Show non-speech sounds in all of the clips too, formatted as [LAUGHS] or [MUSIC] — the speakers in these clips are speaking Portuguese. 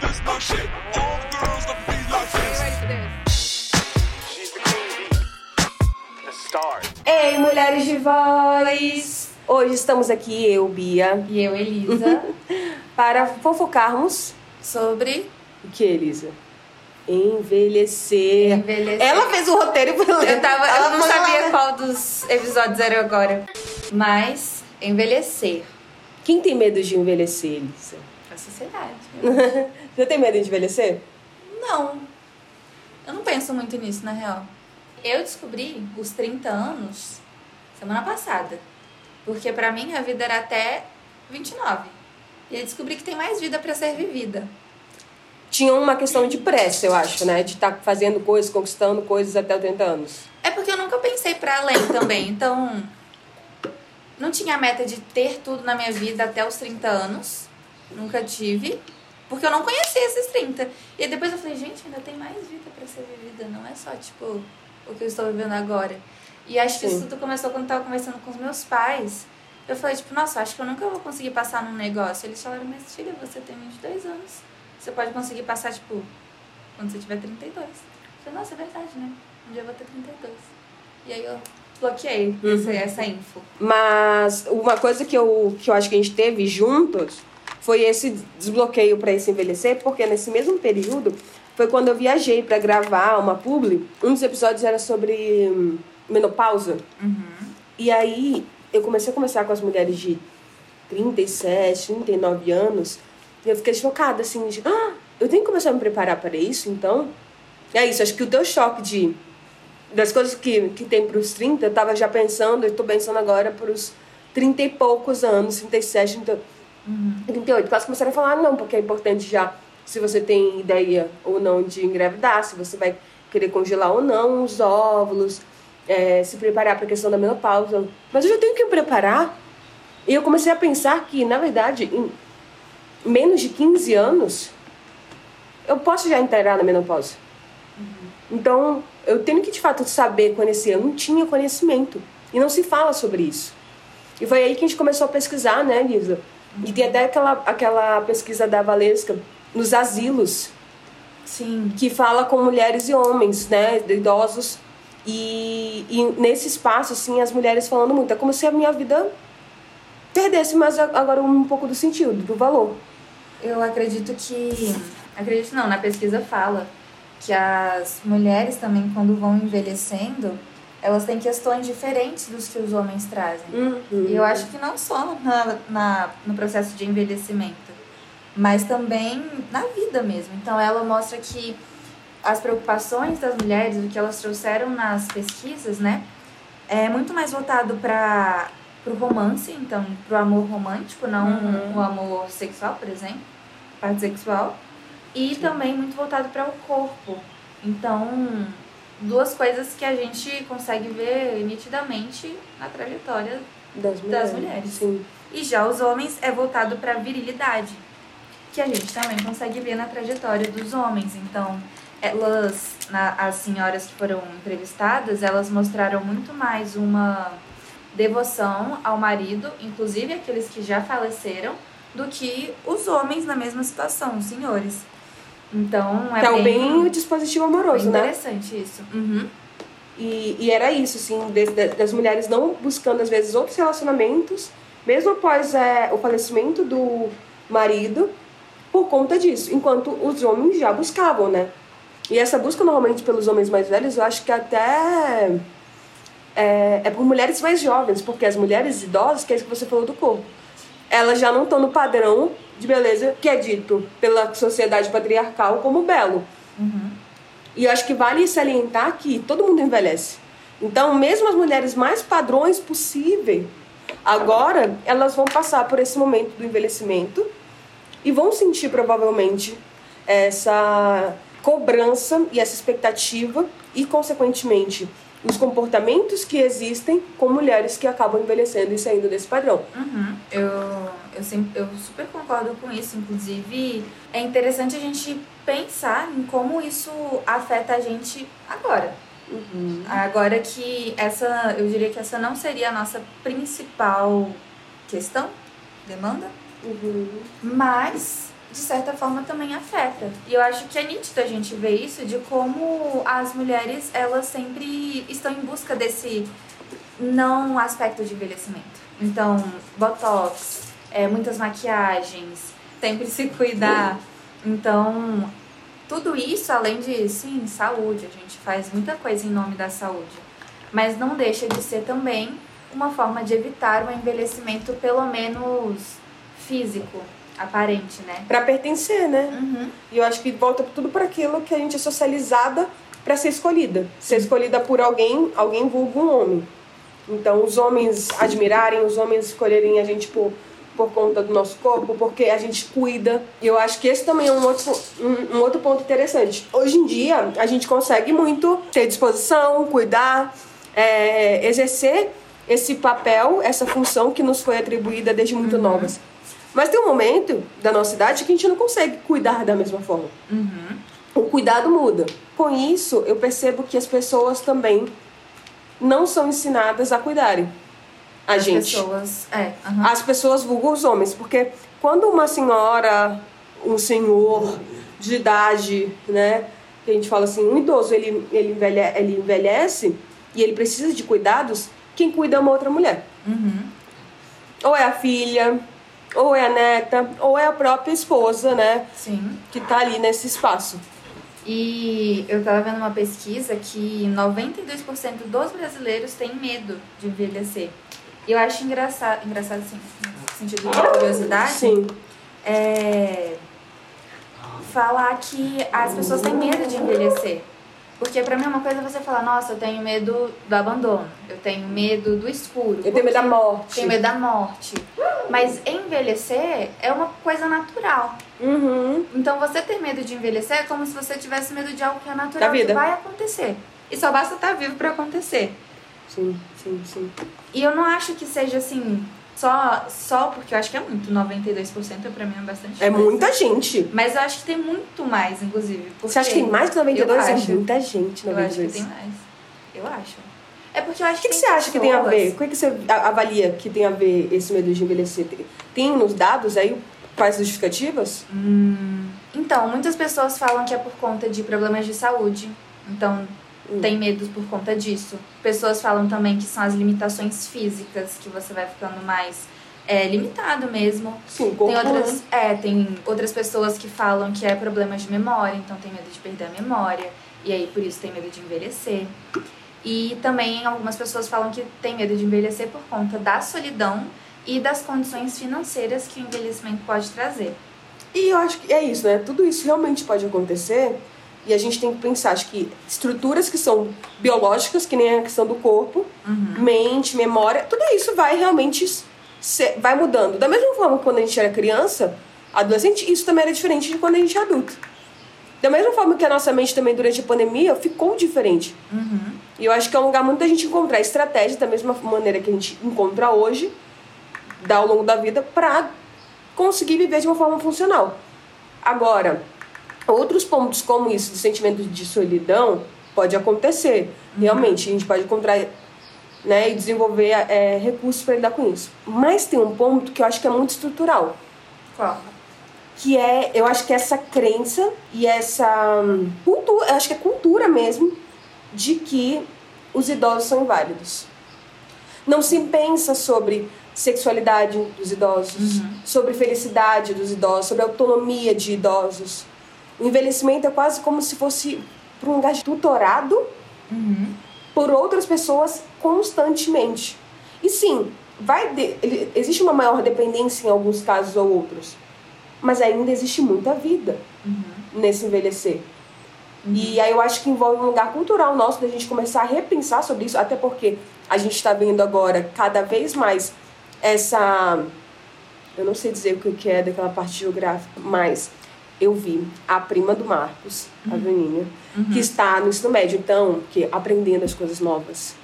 This my shit. All girls love me like this. She's the queen bee. The star. Ei, mulheres de voz! Hoje estamos aqui, eu, Bia, E eu, Elisa, [LAUGHS] para fofocarmos sobre o que, Elisa? Envelhecer. envelhecer. Ela fez o roteiro e foi. Eu, tava, Ela eu não sabia qual dos episódios era agora. Mas, envelhecer. Quem tem medo de envelhecer, Elisa? A sociedade. [LAUGHS] Você tem medo de envelhecer? Não. Eu não penso muito nisso, na real. Eu descobri os 30 anos semana passada. Porque pra mim a vida era até 29. E eu descobri que tem mais vida pra ser vivida. Tinha uma questão de pressa, eu acho, né? De estar fazendo coisas, conquistando coisas até os 30 anos. É porque eu nunca pensei pra além também. Então, não tinha a meta de ter tudo na minha vida até os 30 anos. Nunca tive. Porque eu não conhecia esses 30. E aí depois eu falei, gente, ainda tem mais vida pra ser vivida. Não é só, tipo, o que eu estou vivendo agora. E acho que Sim. isso tudo começou quando eu tava conversando com os meus pais. Eu falei, tipo, nossa, acho que eu nunca vou conseguir passar num negócio. Eles falaram, mas filha, você tem 22 anos. Você pode conseguir passar, tipo, quando você tiver 32. Eu falei, nossa, é verdade, né? Um dia eu vou ter 32. E aí eu bloqueei essa, essa info. Mas uma coisa que eu, que eu acho que a gente teve juntos foi esse desbloqueio para esse envelhecer, porque nesse mesmo período foi quando eu viajei para gravar uma publi. Um dos episódios era sobre hum, menopausa. E aí eu comecei a conversar com as mulheres de 37, 39 anos, e eu fiquei chocada, assim, de, ah, eu tenho que começar a me preparar para isso, então. É isso, acho que o teu choque de das coisas que, que tem pros 30, eu tava já pensando, eu tô pensando agora pros 30 e poucos anos, 37, 30, 38. Quase começaram a falar, ah, não, porque é importante já se você tem ideia ou não de engravidar, se você vai querer congelar ou não os óvulos, é, se preparar para a questão da menopausa. Mas eu já tenho que me preparar. E eu comecei a pensar que, na verdade, em menos de 15 anos, eu posso já entrar na menopausa. Então, eu tenho que de fato saber conhecer. Eu não tinha conhecimento. E não se fala sobre isso. E foi aí que a gente começou a pesquisar, né, Lisa? E tem até aquela, aquela pesquisa da Valesca nos asilos, Sim. que fala com mulheres e homens, né, idosos. E, e nesse espaço, assim, as mulheres falando muito. É como se a minha vida perdesse mais a- agora um pouco do sentido, do valor. Eu acredito que. Acredito não, na pesquisa fala que as mulheres também, quando vão envelhecendo, elas têm questões diferentes dos que os homens trazem. E eu acho que não só na, na, no processo de envelhecimento, mas também na vida mesmo. Então ela mostra que as preocupações das mulheres, o que elas trouxeram nas pesquisas, né, é muito mais voltado para o romance, então para o amor romântico, não o amor sexual, por exemplo, parte sexual, e também muito voltado para o corpo. Então, duas coisas que a gente consegue ver nitidamente na trajetória Das mulheres. mulheres. Sim. e já os homens é voltado para virilidade, que a gente também consegue ver na trajetória dos homens. Então, elas, na- as senhoras que foram entrevistadas, elas mostraram muito mais uma devoção ao marido, inclusive aqueles que já faleceram, do que os homens na mesma situação, os senhores. Então, é Então, bem, bem, o dispositivo amoroso, bem né? interessante isso. Uhum. E, e era isso, assim, de- de- das mulheres não buscando, às vezes, outros relacionamentos, mesmo após é, o falecimento do marido, por conta disso. Enquanto os homens já buscavam, né? E essa busca, normalmente, pelos homens mais velhos, eu acho que até é, é por mulheres mais jovens, porque as mulheres idosas, que é isso que você falou do corpo, elas já não estão no padrão de beleza que é dito pela sociedade patriarcal como belo. E eu acho que vale salientar que todo mundo envelhece. Então, mesmo as mulheres mais padrões possível, agora elas vão passar por esse momento do envelhecimento e vão sentir provavelmente essa cobrança e essa expectativa e, consequentemente, os comportamentos que existem com mulheres que acabam envelhecendo e saindo desse padrão. Uhum. Eu, eu, sempre, eu super concordo com isso. Inclusive, é interessante a gente pensar em como isso afeta a gente agora. Agora que essa, eu diria que essa não seria a nossa principal questão, demanda, Uhum. mas de certa forma também afeta. E eu acho que é nítido a gente ver isso de como as mulheres elas sempre estão em busca desse não aspecto de envelhecimento. Então, botox, é, muitas maquiagens, sempre se cuidar. Então, tudo isso, além de, sim, saúde, a gente faz muita coisa em nome da saúde, mas não deixa de ser também uma forma de evitar o envelhecimento, pelo menos físico, aparente, né? Pra pertencer, né? Uhum. E eu acho que volta tudo para aquilo que a gente é socializada para ser escolhida. Ser escolhida por alguém, alguém vulgo um homem. Então, os homens admirarem, os homens escolherem a gente por, por conta do nosso corpo, porque a gente cuida. E eu acho que esse também é um outro, um, um outro ponto interessante. Hoje em dia, a gente consegue muito ter disposição, cuidar, é, exercer esse papel, essa função que nos foi atribuída desde muito novas. Mas tem um momento da nossa idade que a gente não consegue cuidar da mesma forma. O cuidado muda. Com isso, eu percebo que as pessoas também não são ensinadas a cuidarem a As gente. pessoas. É, aham. As pessoas vulgam os homens, porque quando uma senhora, um senhor de idade, né, que a gente fala assim, um idoso, ele, ele, envelhe, ele envelhece e ele precisa de cuidados, quem cuida é uma outra mulher. Ou é a filha, ou é a neta, ou é a própria esposa, né, Sim. que tá ali nesse espaço. E eu tava vendo uma pesquisa que 92% dos brasileiros têm medo de envelhecer. E eu acho engraçado, engraçado assim, no sentido de curiosidade, Sim. é falar que as pessoas têm medo de envelhecer. Porque pra mim é uma coisa você falar, nossa, eu tenho medo do abandono, eu tenho medo do escuro. Eu tenho medo da morte. Tenho medo da morte. Mas envelhecer é uma coisa natural. Uhum. Então você ter medo de envelhecer é como se você tivesse medo de algo que é natural, Da vida. que vai acontecer. E só basta estar vivo pra acontecer. Sim, sim, sim. E eu não acho que seja assim, só, só porque eu acho que é muito, 92% pra mim é bastante É coisa. muita gente. Mas eu acho que tem muito mais, inclusive. Você acha que tem mais que 92? Eu É acho. muita gente, Eu acho 92. que tem mais. Eu acho. É porque eu acho O que, que que tem você acha que tem a ver? O que, que você avalia que tem a ver esse medo de envelhecer? Tem- Tem nos dados aí quais justificativas? Então, muitas pessoas falam que é por conta de problemas de saúde. Então, Hum. tem medo por conta disso. Pessoas falam também que são as limitações físicas, que você vai ficando mais é, limitado mesmo. Sim, Tem outras, é, tem outras pessoas que falam que é problemas de memória, então tem medo de perder a memória. E aí, por isso, tem medo de envelhecer. E também algumas pessoas falam que tem medo de envelhecer por conta da solidão e das condições financeiras que o envelhecimento pode trazer. E eu acho que é isso, né? Tudo isso realmente pode acontecer e a gente tem que pensar, acho que estruturas que são biológicas, que nem a questão do corpo, mente, memória, tudo isso vai realmente ser, vai mudando. Da mesma forma que quando a gente era criança, adolescente, isso também era diferente de quando a gente é adulto. Da mesma forma que a nossa mente também durante a pandemia ficou diferente. E eu acho que é um lugar muito da gente encontrar estratégia da mesma maneira que a gente encontra hoje, ao longo da vida, pra conseguir viver de uma forma funcional. Agora, outros pontos como isso, de sentimento de solidão, pode acontecer. Realmente, a gente pode encontrar né, e desenvolver é, recursos para lidar com isso. Mas tem um ponto que eu acho que é muito estrutural, Qual? que é, eu acho que essa crença e essa hum, cultura, eu acho que é cultura mesmo, de que os idosos são inválidos. Não se pensa sobre sexualidade dos idosos, sobre felicidade dos idosos, sobre autonomia de idosos. O envelhecimento é quase como se fosse para um lugar de tutorado por outras pessoas constantemente. E sim, vai de- existe uma maior dependência em alguns casos ou outros, mas ainda existe muita vida nesse envelhecer. E aí eu acho que envolve um lugar cultural nosso da gente começar a repensar sobre isso, até porque a gente está vendo agora cada vez mais essa. Eu não sei dizer o que é daquela parte geográfica, mas eu vi a prima do Marcos, a Vaninha, que está no ensino médio, então, que aprendendo as coisas novas.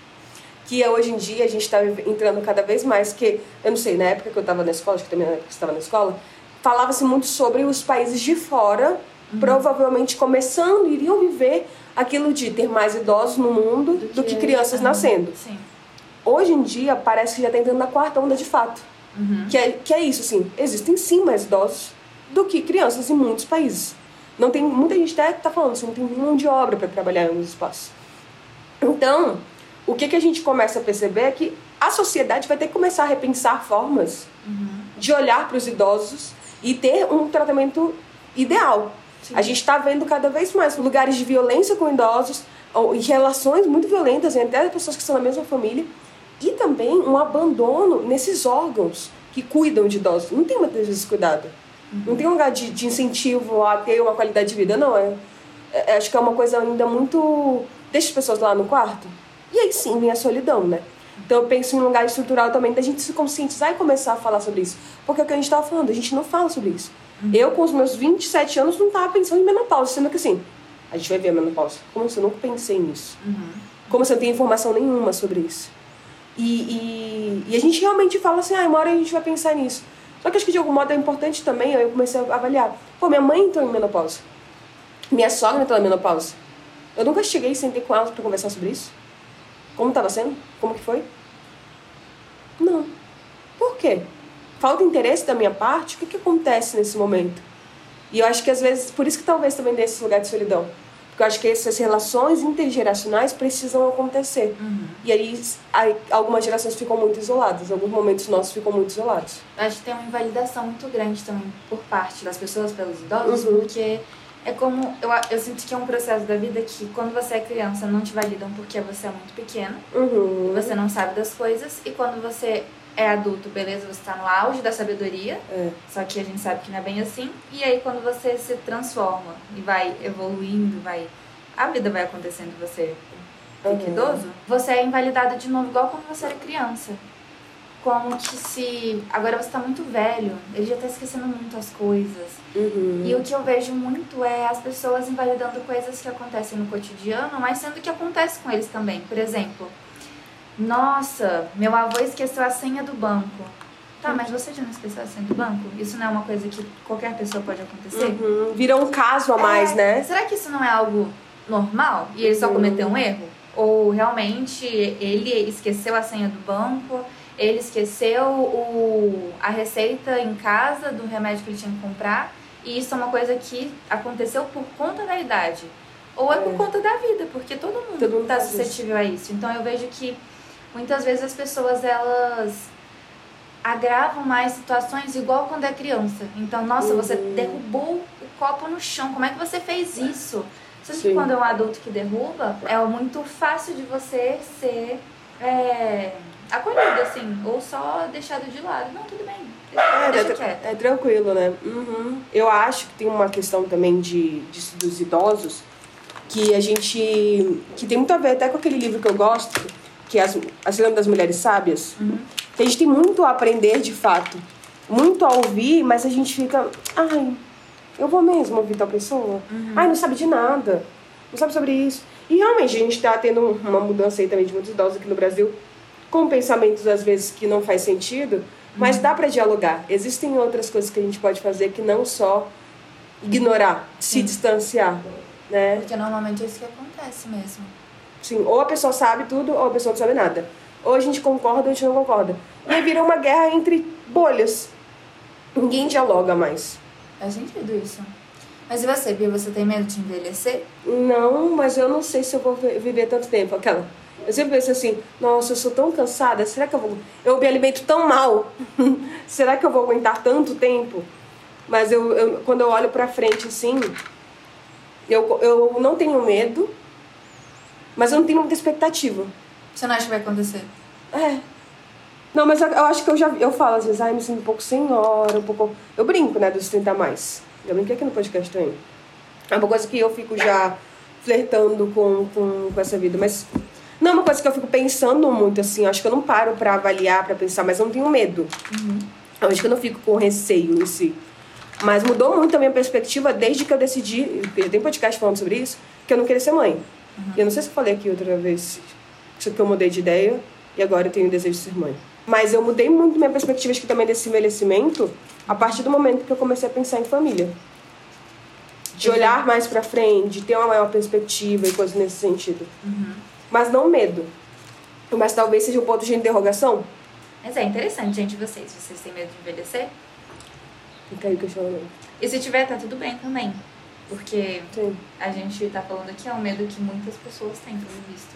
Que hoje em dia a gente está entrando cada vez mais, que eu não sei, na época que eu estava na escola, acho que também na época que estava na escola, falava-se muito sobre os países de fora, provavelmente começando, iriam viver aquilo de ter mais idosos no mundo do, que, crianças ah, nascendo. Sim. Hoje em dia, parece que já está entrando na quarta onda de fato. Que, é, que é isso, assim, existem sim mais idosos, do que crianças em muitos países. Não tem muita gente até está falando isso, não tem mão de obra para trabalhar alguns espaços. Então, o que, que a gente começa a perceber é que a sociedade vai ter que começar a repensar formas de olhar para os idosos e ter um tratamento ideal. A gente está vendo cada vez mais lugares de violência com idosos, ou, e relações muito violentas entre as pessoas que são da mesma família, e também um abandono nesses órgãos que cuidam de idosos. Não tem muitas vezes cuidado. Não tem um lugar de, de incentivo a ter uma qualidade de vida, não. É, é- acho que é uma coisa ainda muito. Deixa as pessoas lá no quarto. E aí sim vem a solidão, né? Então eu penso em um lugar estrutural também da gente se conscientizar e começar a falar sobre isso. Porque é o que a gente estava falando, a gente não fala sobre isso. Eu, com os meus 27 anos, não estava pensando em menopausa, sendo que assim, a gente vai ver a menopausa. Como se eu nunca pensei nisso? Como se eu não tenho informação nenhuma sobre isso? E, e, e a gente realmente fala assim, ah, uma hora a gente vai pensar nisso. Só que acho que de algum modo é importante também, eu comecei a avaliar. Pô, minha mãe entrou em menopausa. Minha sogra entrou em menopausa. Eu nunca cheguei sentei com elas para conversar sobre isso. Como estava sendo? Como que foi? Não. Por quê? Falta interesse da minha parte? O que, que acontece nesse momento? E eu acho que às vezes, por isso que talvez também dê esse lugar de solidão. Porque eu acho que essas relações intergeracionais precisam acontecer. E aí, aí algumas gerações ficam muito isoladas, alguns momentos nossos ficam muito isolados. Eu acho que tem uma invalidação muito grande também por parte das pessoas pelos idosos, Uhum. porque é como. Eu, eu sinto que é um processo da vida que quando você é criança não te validam porque você é muito pequeno, Uhum. você não sabe das coisas, e quando você é adulto, beleza, você tá no auge da sabedoria, É. só que a gente sabe que não é bem assim, e aí quando você se transforma e vai evoluindo, vai. A vida vai acontecendo, você fica Uhum. idoso, você é invalidado de novo, igual quando você era criança. Como que se. Agora você tá muito velho, ele já tá esquecendo muitas coisas. Uhum. E o que eu vejo muito é as pessoas invalidando coisas que acontecem no cotidiano, mas sendo que acontece com eles também. Por exemplo, nossa, meu avô esqueceu a senha do banco. Tá, mas você já não esqueceu a senha do banco? Isso não é uma coisa que qualquer pessoa pode acontecer? Uhum. Vira um caso a mais, É, né? Será que isso não é algo normal? E ele só Uhum. cometeu um erro? Ou realmente ele esqueceu a senha do banco, ele esqueceu o, a receita em casa do remédio que ele tinha que comprar, e isso é uma coisa que aconteceu por conta da idade? Ou é, por É. conta da vida, porque todo mundo está faz isso. suscetível a isso. Então eu vejo que muitas vezes as pessoas elas agravam mais situações igual quando é criança. Então, nossa, você Uhum. derrubou o copo no chão. Como é que você fez isso? Sendo que quando é um adulto que derruba, é muito fácil de você ser é, acolhido, assim, ou só deixado de lado. Não, tudo bem. É, Deixa é, é tranquilo, né? Uhum. Eu acho que tem uma questão também de, de- dos idosos que a gente. que tem muito a ver até com aquele livro que eu gosto, que é As, As Lendas das Mulheres Sábias. Que a gente tem muito a aprender de fato, muito a ouvir, mas a gente fica. Ai, eu vou mesmo ouvir tal pessoa? Ai, não sabe de nada. Não sabe sobre isso. E realmente a gente tá tendo uma mudança aí também de muitos idosos aqui no Brasil, com pensamentos às vezes que não faz sentido, mas dá para dialogar. Existem outras coisas que a gente pode fazer que não só ignorar, se distanciar, né? Porque normalmente é isso que acontece mesmo. Sim, ou a pessoa sabe tudo ou a pessoa não sabe nada. Ou a gente concorda ou a gente não concorda. E aí vira uma guerra entre bolhas. Ninguém dialoga mais. Faz sentido isso. Mas e você, Bia? Você tem medo de envelhecer? Não, mas eu não sei se eu vou vi- viver tanto tempo. Aquela. Eu sempre penso assim, nossa, eu sou tão cansada, será que eu vou. Eu me alimento tão mal. [LAUGHS] será que eu vou aguentar tanto tempo? Mas eu, eu- quando eu olho pra frente assim, eu, eu não tenho medo, mas eu não tenho muita expectativa. Você não acha que vai acontecer? É. Não, mas eu, eu acho que eu já eu falo às vezes, ai, me sinto um pouco senhora, um pouco. Eu brinco, né, dos 30 a mais. Já brinquei aqui no podcast também. É uma coisa que eu fico já flertando com, com, com essa vida, mas não é uma coisa que eu fico pensando muito, assim. Eu acho que eu não paro pra avaliar, pra pensar, mas eu não tenho medo. Eu acho que eu não fico com receio em si. Mas mudou muito a minha perspectiva desde que eu decidi, eu tenho podcast falando sobre isso, que eu não queria ser mãe. E eu não sei se eu falei aqui outra vez, que eu mudei de ideia e agora eu tenho o desejo de ser mãe. Mas eu mudei muito minha perspectiva acho que também desse envelhecimento a partir do momento que eu comecei a pensar em família. De olhar mais pra frente, de ter uma maior perspectiva e coisas nesse sentido. Mas não medo. Mas talvez seja um ponto de interrogação. Mas é interessante, gente, vocês. Vocês têm medo de envelhecer? Fica aí o questionamento. E se tiver, tá tudo bem também. Porque Sim. a gente tá falando aqui, é um medo que muitas pessoas têm, pelo visto.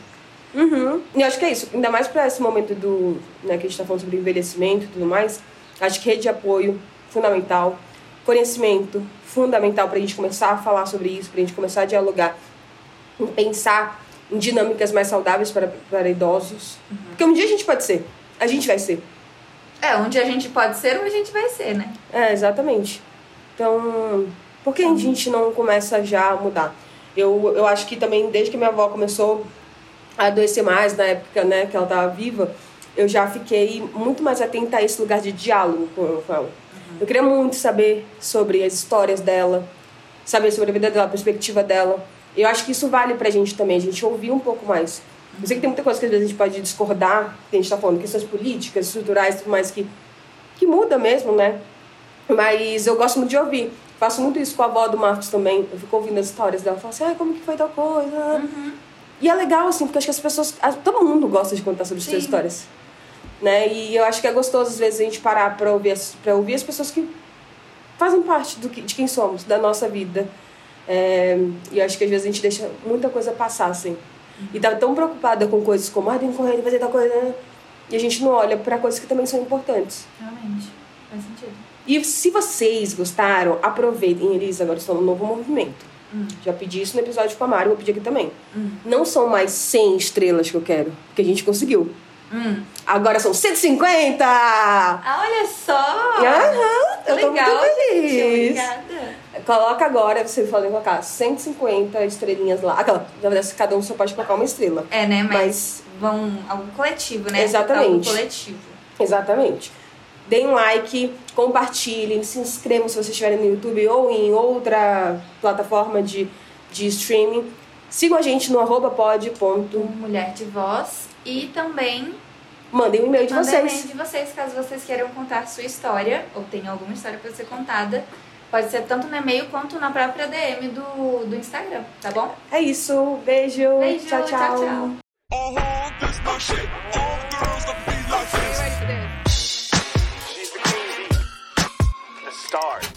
Uhum. E eu acho que é isso. Ainda mais para esse momento do. Né, que a gente tá falando sobre envelhecimento e tudo mais. Acho que rede de apoio, fundamental. Conhecimento, fundamental pra gente começar a falar sobre isso, pra gente começar a dialogar. Em pensar em dinâmicas mais saudáveis para, para idosos. Porque um dia a gente pode ser. A gente vai ser. É, onde a gente pode ser, onde a gente vai ser, né? É, exatamente. Então, por que a gente não começa já a mudar? Eu, eu acho que também, desde que minha avó começou a adoecer mais, na época né, que ela estava viva, eu já fiquei muito mais atenta a esse lugar de diálogo com, ela. Eu queria muito saber sobre as histórias dela, saber sobre a vida dela, a perspectiva dela. Eu acho que isso vale pra gente também, a gente ouvir um pouco mais. Eu sei que tem muita coisa que às vezes a gente pode discordar, que a gente tá falando, questões políticas, estruturais tudo mais, que, que muda mesmo, né? Mas eu gosto muito de ouvir. Faço muito isso com a avó do Marcos também. Eu fico ouvindo as histórias dela. Falo assim, ah, como que foi tal coisa? E é legal, assim, porque acho que as pessoas... as- Todo mundo gosta de contar sobre as suas Sim. histórias. Né? E eu acho que é gostoso, às vezes, a gente parar pra ouvir as, pra ouvir as pessoas que fazem parte do que, de quem somos, da nossa vida. É, e eu acho que às vezes a gente deixa muita coisa passar, assim. E tá tão preocupada com coisas como, ah, tem que correr, tem que fazer tal coisa, né? E a gente não olha pra coisas que também são importantes. Realmente. Faz sentido. E se vocês gostaram, aproveitem. Eles agora estão no novo movimento. Hum. Já pedi isso no episódio com a Mari, vou pedir aqui também. Não são mais 100 estrelas que eu quero, porque a gente conseguiu. Hum. Agora são 150! Ah, olha só! Aham, eu tô Legal, muito feliz. gente. Obrigada. Coloca agora, vocês podem colocar 150 estrelinhas lá. Aquela, na verdade, cada um só pode colocar uma estrela. É, né? Mas, Mas- vão algo coletivo, né? Exatamente. Algo coletivo. Exatamente. Deem um like, compartilhem, se inscrevam se vocês estiverem no YouTube ou em outra plataforma de, de streaming. Sigam a gente no arroba pod. ponto. Um Mulher de Voz. E também Mandem um e-mail de mandem vocês. e-mail de vocês, caso vocês queiram contar sua história, ou tenham alguma história pra ser contada. Pode ser tanto no e-mail quanto na própria DM do, do Instagram, tá bom? É isso. Beijo. Beijo, tchau. tchau, tchau. Uh-huh,